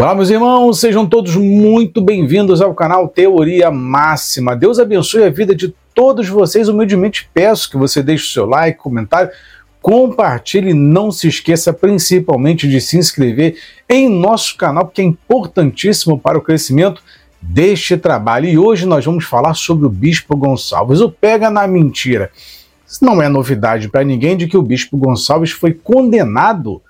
Olá, meus irmãos, sejam todos muito bem-vindos ao canal Teoria Máxima. Deus abençoe a vida de todos vocês. Humildemente peço que você deixe o seu like, comentário, compartilhe não se esqueça principalmente de se inscrever em nosso canal, porque é importantíssimo para o crescimento deste trabalho. E hoje nós vamos falar sobre o Bispo Gonçalves, o Pega na Mentira. Não é novidade para ninguém de que o Bispo Gonçalves foi condenado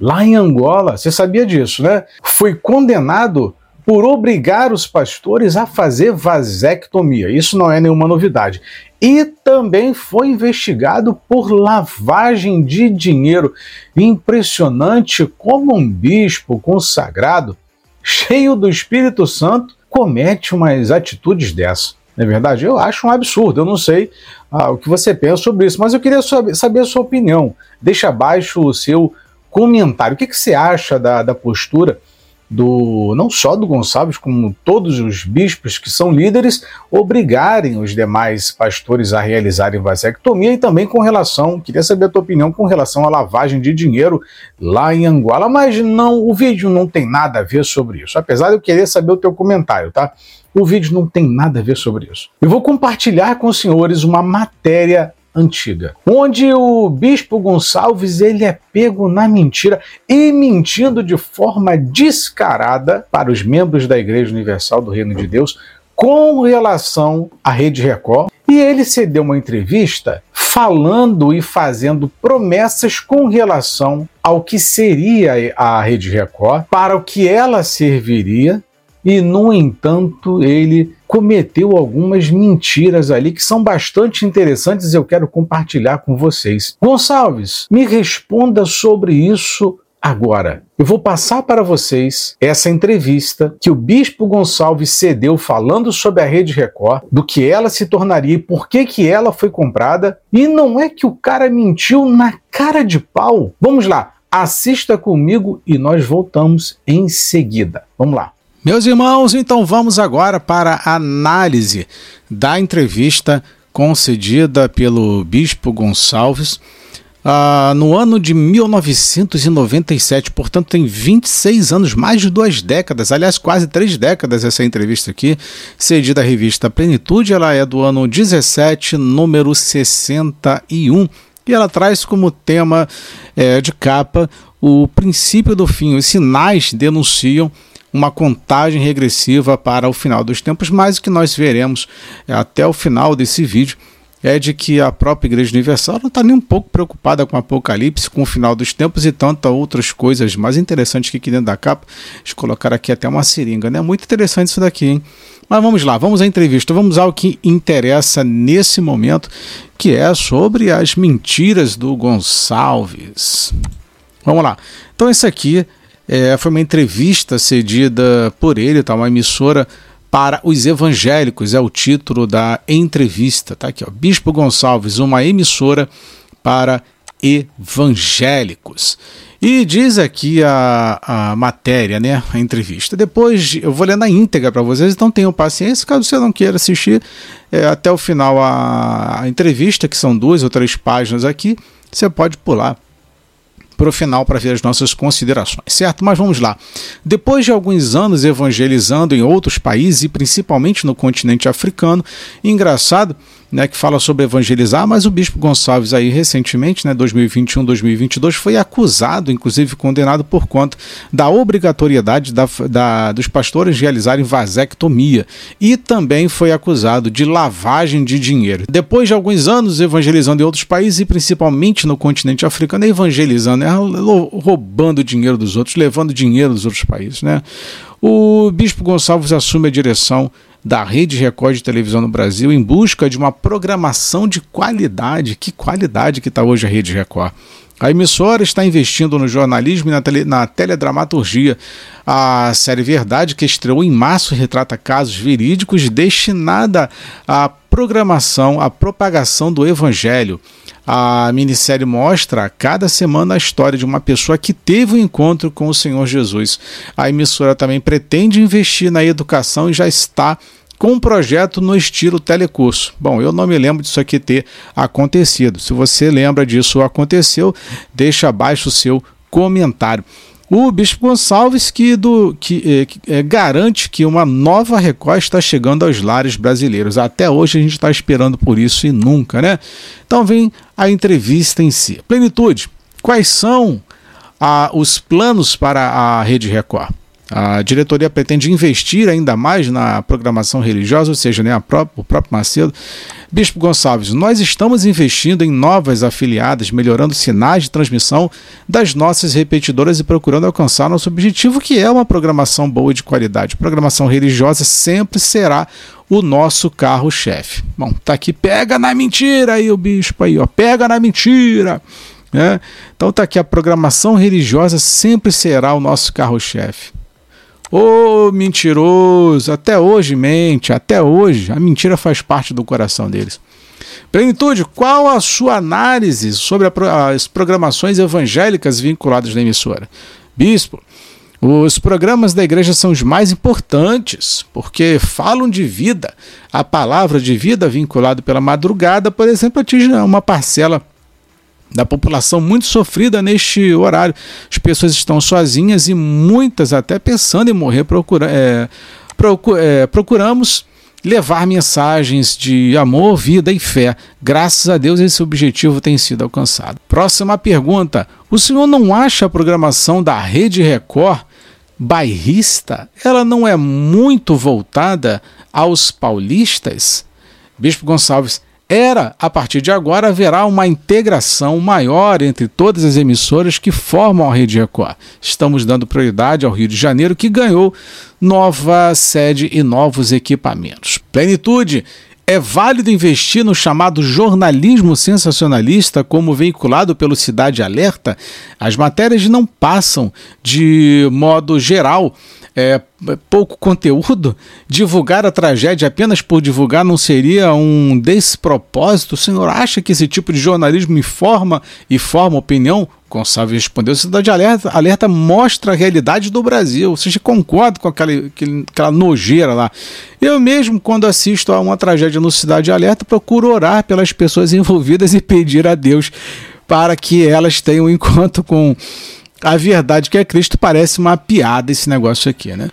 lá em Angola. Você sabia disso, né? Foi condenado por obrigar os pastores a fazer vasectomia. Isso não é nenhuma novidade. E também foi investigado por lavagem de dinheiro. Impressionante como um bispo consagrado, cheio do Espírito Santo, comete umas atitudes dessas. Não é verdade? Eu acho um absurdo. Eu não sei ah, o que você pensa sobre isso, mas eu queria saber a sua opinião. Deixa abaixo o seu comentário. O que, que você acha da, da postura do não só do Gonçalves, como todos os bispos que são líderes, obrigarem os demais pastores a realizarem vasectomia e também com relação, queria saber a tua opinião com relação à lavagem de dinheiro lá em Angola, mas não, o vídeo não tem nada a ver sobre isso, apesar de eu querer saber o teu comentário, tá? O vídeo não tem nada a ver sobre isso. Eu vou compartilhar com os senhores uma matéria antiga, onde o bispo Gonçalves ele é pego na mentira e mentindo de forma descarada para os membros da Igreja Universal do Reino de Deus com relação à Rede Record. E ele cedeu uma entrevista falando e fazendo promessas com relação ao que seria a Rede Record, para o que ela serviria e, no entanto, ele cometeu algumas mentiras ali que são bastante interessantes e eu quero compartilhar com vocês. Gonçalves, me responda sobre isso agora. Eu vou passar para vocês essa entrevista que o Bispo Gonçalves cedeu falando sobre a Rede Record, do que ela se tornaria e por que, que ela foi comprada. E não é que o cara mentiu na cara de pau. Vamos lá, assista comigo e nós voltamos em seguida. Vamos lá. Meus irmãos, então vamos agora para a análise da entrevista concedida pelo Bispo Gonçalves uh, no ano de 1997, portanto tem 26 anos, mais de duas décadas, aliás, quase três décadas essa entrevista aqui, cedida à revista Plenitude, ela é do ano 17, número 61, e ela traz como tema é, de capa o princípio do fim, os sinais denunciam uma contagem regressiva para o final dos tempos, mas o que nós veremos até o final desse vídeo é de que a própria Igreja Universal não está nem um pouco preocupada com o Apocalipse, com o final dos tempos e tantas outras coisas mais interessantes que aqui dentro da capa. Eles colocaram aqui até uma seringa, né? Muito interessante isso daqui, hein? Mas vamos lá, vamos à entrevista, vamos ao que interessa nesse momento, que é sobre as mentiras do Gonçalves. Vamos lá. Então, esse aqui é, foi uma entrevista cedida por ele, tá? uma emissora para os evangélicos, é o título da entrevista. Tá aqui, ó. Bispo Gonçalves, uma emissora para evangélicos. E diz aqui a, a matéria, né, a entrevista. Depois eu vou ler na íntegra para vocês, então tenham paciência, caso você não queira assistir é, até o final a, a entrevista, que são duas ou três páginas aqui, você pode pular para o final para ver as nossas considerações, certo? Mas vamos lá. Depois de alguns anos evangelizando em outros países e principalmente no continente africano, engraçado né, que fala sobre evangelizar, mas o bispo Gonçalves aí recentemente, né, 2021, 2022, foi acusado, inclusive condenado por conta da obrigatoriedade da, da, dos pastores realizarem vasectomia e também foi acusado de lavagem de dinheiro. Depois de alguns anos evangelizando em outros países e principalmente no continente africano, evangelizando, né, roubando dinheiro dos outros, levando dinheiro dos outros países, né? O bispo Gonçalves assume a direção da Rede Record de televisão no Brasil em busca de uma programação de qualidade. Que qualidade que está hoje a Rede Record. A emissora está investindo no jornalismo e na, tele, na teledramaturgia. A série Verdade, que estreou em março, retrata casos verídicos destinada à programação, à propagação do Evangelho. A minissérie mostra a cada semana a história de uma pessoa que teve um encontro com o Senhor Jesus. A emissora também pretende investir na educação e já está com um projeto no estilo telecurso. Bom, eu não me lembro disso aqui ter acontecido. Se você lembra disso aconteceu, deixa abaixo o seu comentário. o Bispo Gonçalves que, do, que, que é, garante que uma nova Record está chegando aos lares brasileiros. Até hoje a gente está esperando por isso e nunca, né? Então vem a entrevista em si. Plenitude, quais são ah, os planos para a Rede Record? A diretoria pretende investir ainda mais na programação religiosa, ou seja, né, o próprio Macedo. Bispo Gonçalves, nós estamos investindo em novas afiliadas, melhorando sinais de transmissão das nossas repetidoras e procurando alcançar nosso objetivo, que é uma programação boa e de qualidade. Programação religiosa sempre será o nosso carro-chefe. Bom, tá aqui, pega na mentira aí o bispo aí, ó, pega na mentira. Né? Então tá aqui, a programação religiosa sempre será o nosso carro-chefe. Ô oh, mentiroso, até hoje mente, até hoje a mentira faz parte do coração deles. Plenitude, qual a sua análise sobre as programações evangélicas vinculadas na emissora? Bispo, os programas da igreja são os mais importantes, porque falam de vida. A palavra de vida vinculada pela madrugada, por exemplo, atinge uma parcela da população muito sofrida neste horário. As pessoas estão sozinhas e muitas até pensando em morrer. Procura, é, é, procuramos levar mensagens de amor, vida e fé. Graças a Deus esse objetivo tem sido alcançado. Próxima pergunta: o senhor não acha a programação da Rede Record bairrista? Ela não é muito voltada aos paulistas? Bispo Gonçalves, era, a partir de agora, haverá uma integração maior entre todas as emissoras que formam a Rede Record. Estamos dando prioridade ao Rio de Janeiro, que ganhou nova sede e novos equipamentos. Plenitude. É válido investir no chamado jornalismo sensacionalista, como veiculado pelo Cidade Alerta? As matérias não passam, de modo geral, é, pouco conteúdo, divulgar a tragédia apenas por divulgar não seria um despropósito? O senhor acha que esse tipo de jornalismo informa e forma opinião? Gonçalves respondeu: Cidade Alerta, Alerta mostra a realidade do Brasil. Você concorda com aquela, aquela nojeira lá? Eu mesmo, quando assisto a uma tragédia no Cidade Alerta, procuro orar pelas pessoas envolvidas e pedir a Deus para que elas tenham um encontro com a verdade que é Cristo parece uma piada esse negócio aqui, né?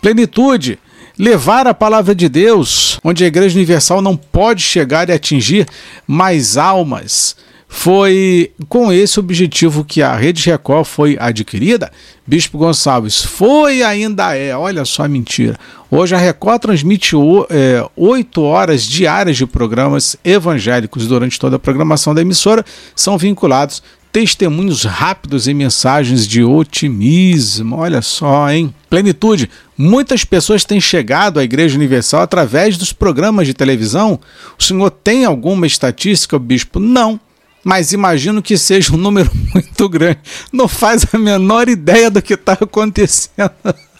Plenitude, levar a palavra de Deus, onde a Igreja Universal não pode chegar e atingir mais almas. Foi com esse objetivo que a Rede Record foi adquirida. Bispo Gonçalves foi ainda é, olha só a mentira. Hoje a Record transmite é, oito é, horas diárias de programas evangélicos durante toda a programação da emissora, são vinculados testemunhos rápidos e mensagens de otimismo. Olha só, hein? Plenitude. Muitas pessoas têm chegado à Igreja Universal através dos programas de televisão. O senhor tem alguma estatística, bispo? Não. Mas imagino que seja um número muito grande. Não faz a menor ideia do que está acontecendo.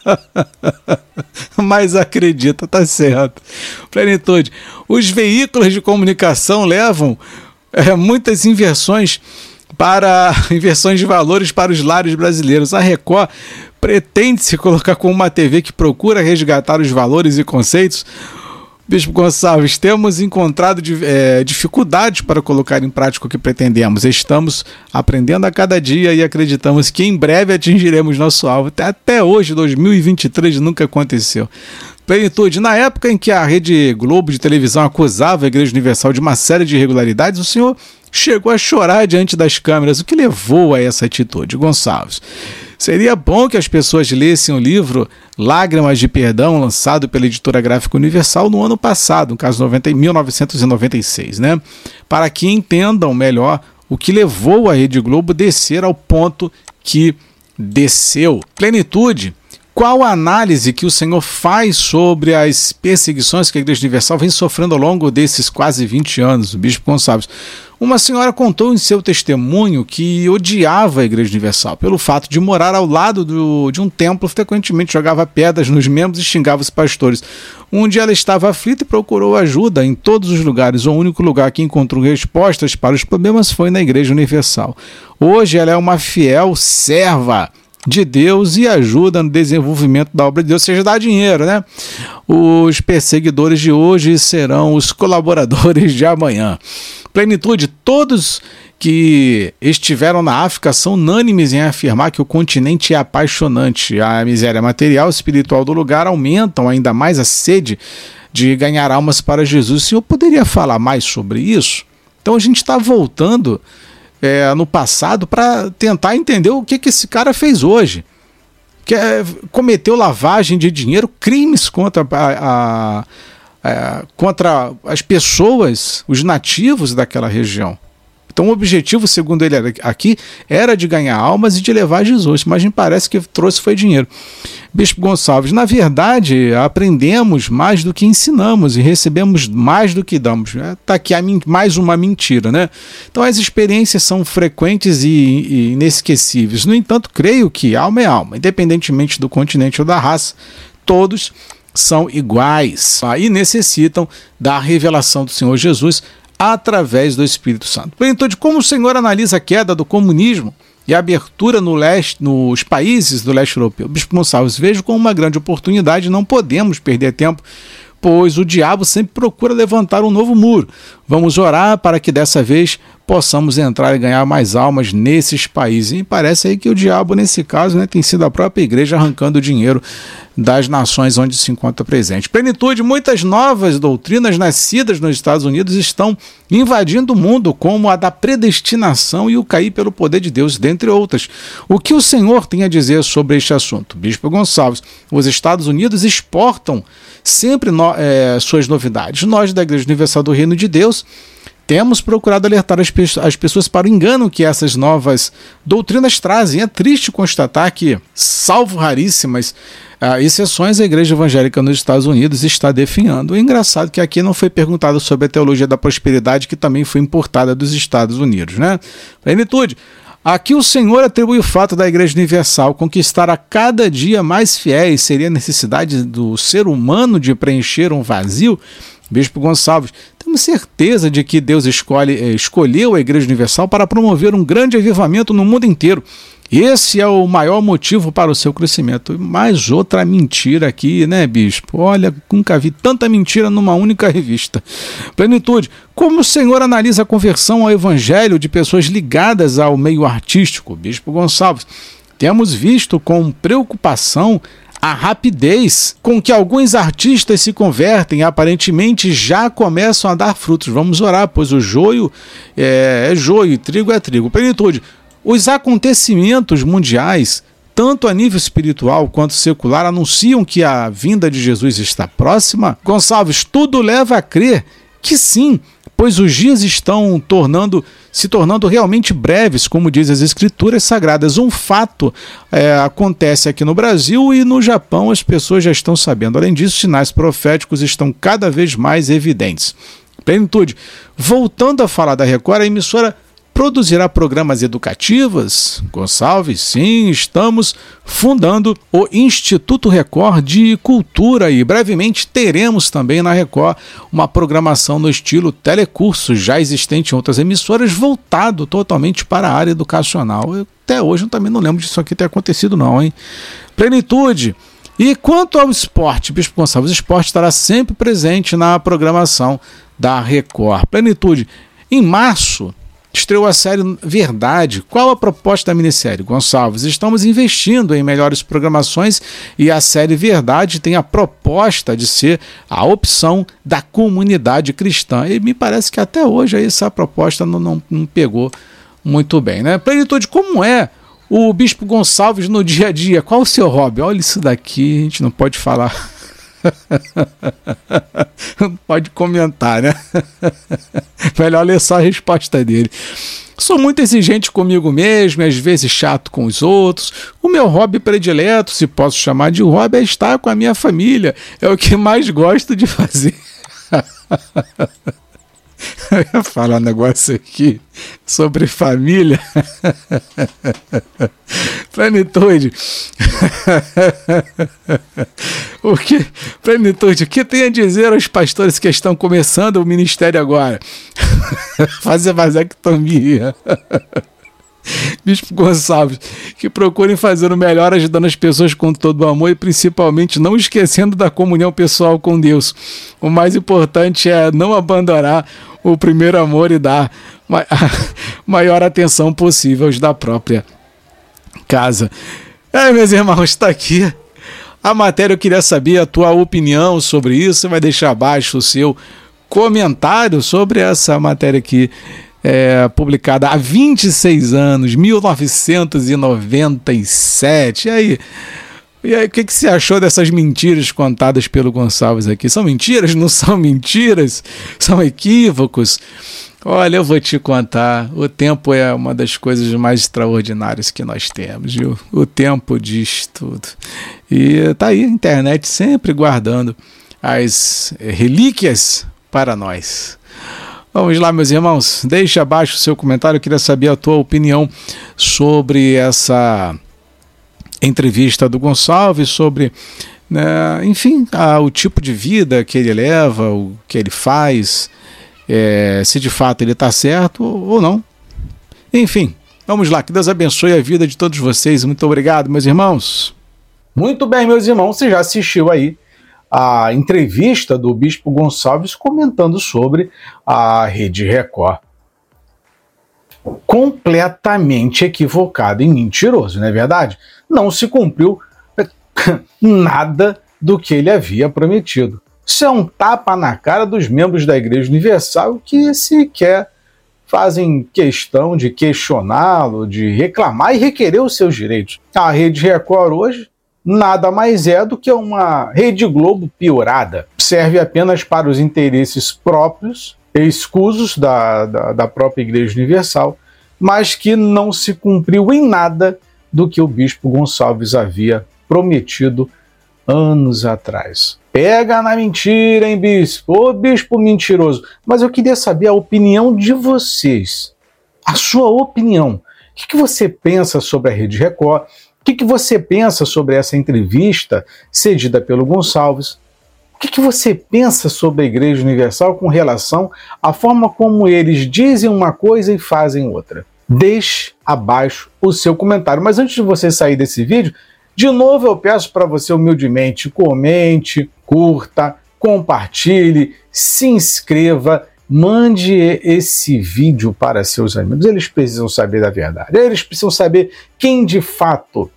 Mas acredita, tá certo. Plenitude. Os veículos de comunicação levam é, muitas inversões para inversões de valores para os lares brasileiros. A Record pretende se colocar como uma TV que procura resgatar os valores e conceitos. Bispo Gonçalves, temos encontrado é, dificuldades para colocar em prática o que pretendemos. Estamos aprendendo a cada dia e acreditamos que em breve atingiremos nosso alvo. Até hoje, 2023, nunca aconteceu. Plenitude, na época em que a Rede Globo de televisão acusava a Igreja Universal de uma série de irregularidades, o senhor chegou a chorar diante das câmeras. O que levou a essa atitude, Gonçalves? Seria bom que as pessoas lessem o livro Lágrimas de Perdão, lançado pela editora Gráfica Universal no ano passado, no caso 90, 1996, né? Para que entendam melhor o que levou a Rede Globo a descer ao ponto que desceu. Plenitude qual a análise que o senhor faz sobre as perseguições que a Igreja Universal vem sofrendo ao longo desses quase 20 anos, o Bispo Gonçalves? Uma senhora contou em seu testemunho que odiava a Igreja Universal pelo fato de morar ao lado do, de um templo, frequentemente jogava pedras nos membros e xingava os pastores. Um dia ela estava aflita e procurou ajuda em todos os lugares. O único lugar que encontrou respostas para os problemas foi na Igreja Universal. Hoje ela é uma fiel serva de Deus e ajuda no desenvolvimento da obra de Deus, seja dar dinheiro, né? Os perseguidores de hoje serão os colaboradores de amanhã. Plenitude, todos que estiveram na África são unânimes em afirmar que o continente é apaixonante. A miséria material e espiritual do lugar aumentam ainda mais a sede de ganhar almas para Jesus. O senhor poderia falar mais sobre isso? Então a gente está voltando é, no passado para tentar entender o que, que esse cara fez hoje. Que é, cometeu lavagem de dinheiro, crimes contra a, a, a, contra as pessoas, os nativos daquela região. Então o objetivo, segundo ele aqui, era de ganhar almas e de levar Jesus, mas me parece que trouxe foi dinheiro. Bispo Gonçalves, na verdade, aprendemos mais do que ensinamos e recebemos mais do que damos. Está é, aqui mais uma mentira, né? Então as experiências são frequentes e, inesquecíveis. No entanto, creio que alma é alma, independentemente do continente ou da raça, todos são iguais e necessitam da revelação do Senhor Jesus através do Espírito Santo. Plenitude, como o Senhor analisa a queda do comunismo e a abertura no leste, nos países do leste europeu? Bispo Gonçalves, vejo como uma grande oportunidade, não podemos perder tempo pois o diabo sempre procura levantar um novo muro. Vamos orar para que dessa vez possamos entrar e ganhar mais almas nesses países. E parece aí que o diabo, nesse caso, né, tem sido a própria igreja arrancando dinheiro das nações onde se encontra presente. Plenitude, muitas novas doutrinas nascidas nos Estados Unidos estão invadindo o mundo, como a da predestinação e o cair pelo poder de Deus, dentre outras. O que o Senhor tem a dizer sobre este assunto? Bispo Gonçalves, os Estados Unidos exportam sempre no, é, suas novidades. Nós, da Igreja Universal do Reino de Deus, temos procurado alertar as, pe as, pessoas para o engano que essas novas doutrinas trazem. É triste constatar que, salvo raríssimas uh, exceções, a igreja evangélica nos Estados Unidos está definhando. O engraçado é que aqui não foi perguntado sobre a teologia da prosperidade, que também foi importada dos Estados Unidos. Né? Plenitude. Aqui o Senhor atribui o fato da Igreja Universal conquistar a cada dia mais fiéis seria a necessidade do ser humano de preencher um vazio. Bispo Gonçalves, temos certeza de que Deus escolhe, eh, escolheu a Igreja Universal para promover um grande avivamento no mundo inteiro. Esse é o maior motivo para o seu crescimento. Mais outra mentira aqui, né, bispo? Olha, nunca vi tanta mentira numa única revista. Plenitude. Como o senhor analisa a conversão ao evangelho de pessoas ligadas ao meio artístico? Bispo Gonçalves. Temos visto com preocupação a rapidez com que alguns artistas se convertem aparentemente já começam a dar frutos. Vamos orar, pois o joio é, é joio trigo é trigo. Plenitude. Os acontecimentos mundiais, tanto a nível espiritual quanto secular, anunciam que a vinda de Jesus está próxima? Gonçalves, tudo leva a crer que sim, pois os dias estão tornando se tornando realmente breves, como diz as escrituras sagradas. Um fato é, acontece aqui no Brasil e no Japão as pessoas já estão sabendo. Além disso, sinais proféticos estão cada vez mais evidentes. Plenitude. Voltando a falar da Record, a emissora produzirá programas educativos? Gonçalves, sim, estamos fundando o Instituto Record de Cultura e brevemente teremos também na Record uma programação no estilo telecurso, já existente em outras emissoras, voltado totalmente para a área educacional. Eu, até hoje eu também não lembro disso aqui ter acontecido não, hein? Plenitude. E quanto ao esporte, Bispo Gonçalves, o esporte estará sempre presente na programação da Record. Plenitude. Em março, estreou a série Verdade. Qual a proposta da minissérie? Gonçalves, estamos investindo em melhores programações e a série Verdade tem a proposta de ser a opção da comunidade cristã. E me parece que até hoje essa proposta não, não, não pegou muito bem. Né? Plenitude, como é o Bispo Gonçalves no dia a dia? Qual o seu hobby? Olha isso daqui, a gente não pode falar. Pode comentar, né? Melhor ler só a resposta dele. Sou muito exigente comigo mesmo, às vezes chato com os outros. O meu hobby predileto, se posso chamar de hobby, é estar com a minha família. É o que mais gosto de fazer. Eu ia falar um negócio aqui sobre família. Plenitude. o que, plenitude, o que tem a dizer aos pastores que estão começando o ministério agora? Fazer vasectomia. Bispo Gonçalves, que procurem fazer o melhor ajudando as pessoas com todo o amor e principalmente não esquecendo da comunhão pessoal com Deus. O mais importante é não abandonar o primeiro amor e dar maior atenção possível aos da própria casa. É, meus irmãos, está aqui a matéria. Eu queria saber a tua opinião sobre isso. Você vai deixar abaixo o seu comentário sobre essa matéria aqui. É, publicada há 26 anos, 1997. E aí? E aí, o que, que você achou dessas mentiras contadas pelo Gonçalves aqui? São mentiras? Não são mentiras? São equívocos? Olha, eu vou te contar. O tempo é uma das coisas mais extraordinárias que nós temos, viu? O tempo diz tudo. E tá aí a internet sempre guardando as relíquias para nós. Vamos lá, meus irmãos. Deixe abaixo o seu comentário. Eu queria saber a tua opinião sobre essa entrevista do Gonçalves sobre, né, enfim, a, o tipo de vida que ele leva, o que ele faz, é, se de fato ele está certo ou não. Enfim, vamos lá, que Deus abençoe a vida de todos vocês. Muito obrigado, meus irmãos. Muito bem, meus irmãos, você já assistiu aí a entrevista do Bispo Gonçalves comentando sobre a Rede Record completamente equivocado e mentiroso, não é verdade? Não se cumpriu nada do que ele havia prometido. Isso é um tapa na cara dos membros da Igreja Universal que sequer fazem questão de questioná-lo, de reclamar e requerer os seus direitos. A Rede Record hoje nada mais é do que uma Rede Globo piorada. Serve apenas para os interesses próprios escusos da, da, da própria Igreja Universal, mas que não se cumpriu em nada do que o bispo Gonçalves havia prometido anos atrás. Pega na mentira, hein, bispo? Ô, bispo mentiroso. Mas eu queria saber a opinião de vocês. A sua opinião. O que, que você pensa sobre a Rede Record? O que, que você pensa sobre essa entrevista cedida pelo Gonçalves? que, que você pensa sobre a Igreja Universal com relação à forma como eles dizem uma coisa e fazem outra? Deixe abaixo o seu comentário. Mas antes de você sair desse vídeo, de novo eu peço para você humildemente comente, curta, compartilhe, se inscreva, mande esse vídeo para seus amigos. Eles precisam saber da verdade. Eles precisam saber quem de fato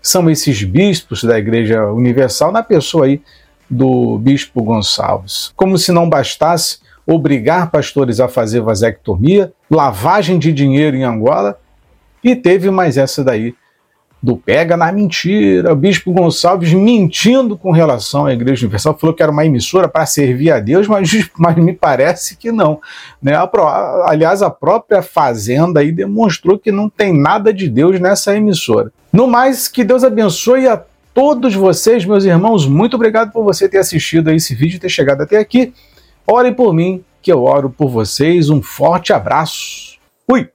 são esses bispos da Igreja Universal na pessoa aí do bispo Gonçalves. Como se não bastasse obrigar pastores a fazer vasectomia, lavagem de dinheiro em Angola, e teve mais essa daí do pega na mentira. Bispo Gonçalves mentindo com relação à Igreja Universal, falou que era uma emissora para servir a Deus, mas, mas me parece que não. Né? aliás, a própria Fazenda aí demonstrou que não tem nada de Deus nessa emissora. No mais, que Deus abençoe a todos vocês, meus irmãos, muito obrigado por você ter assistido a esse vídeo e ter chegado até aqui. Orem por mim, que eu oro por vocês. Um forte abraço. Fui!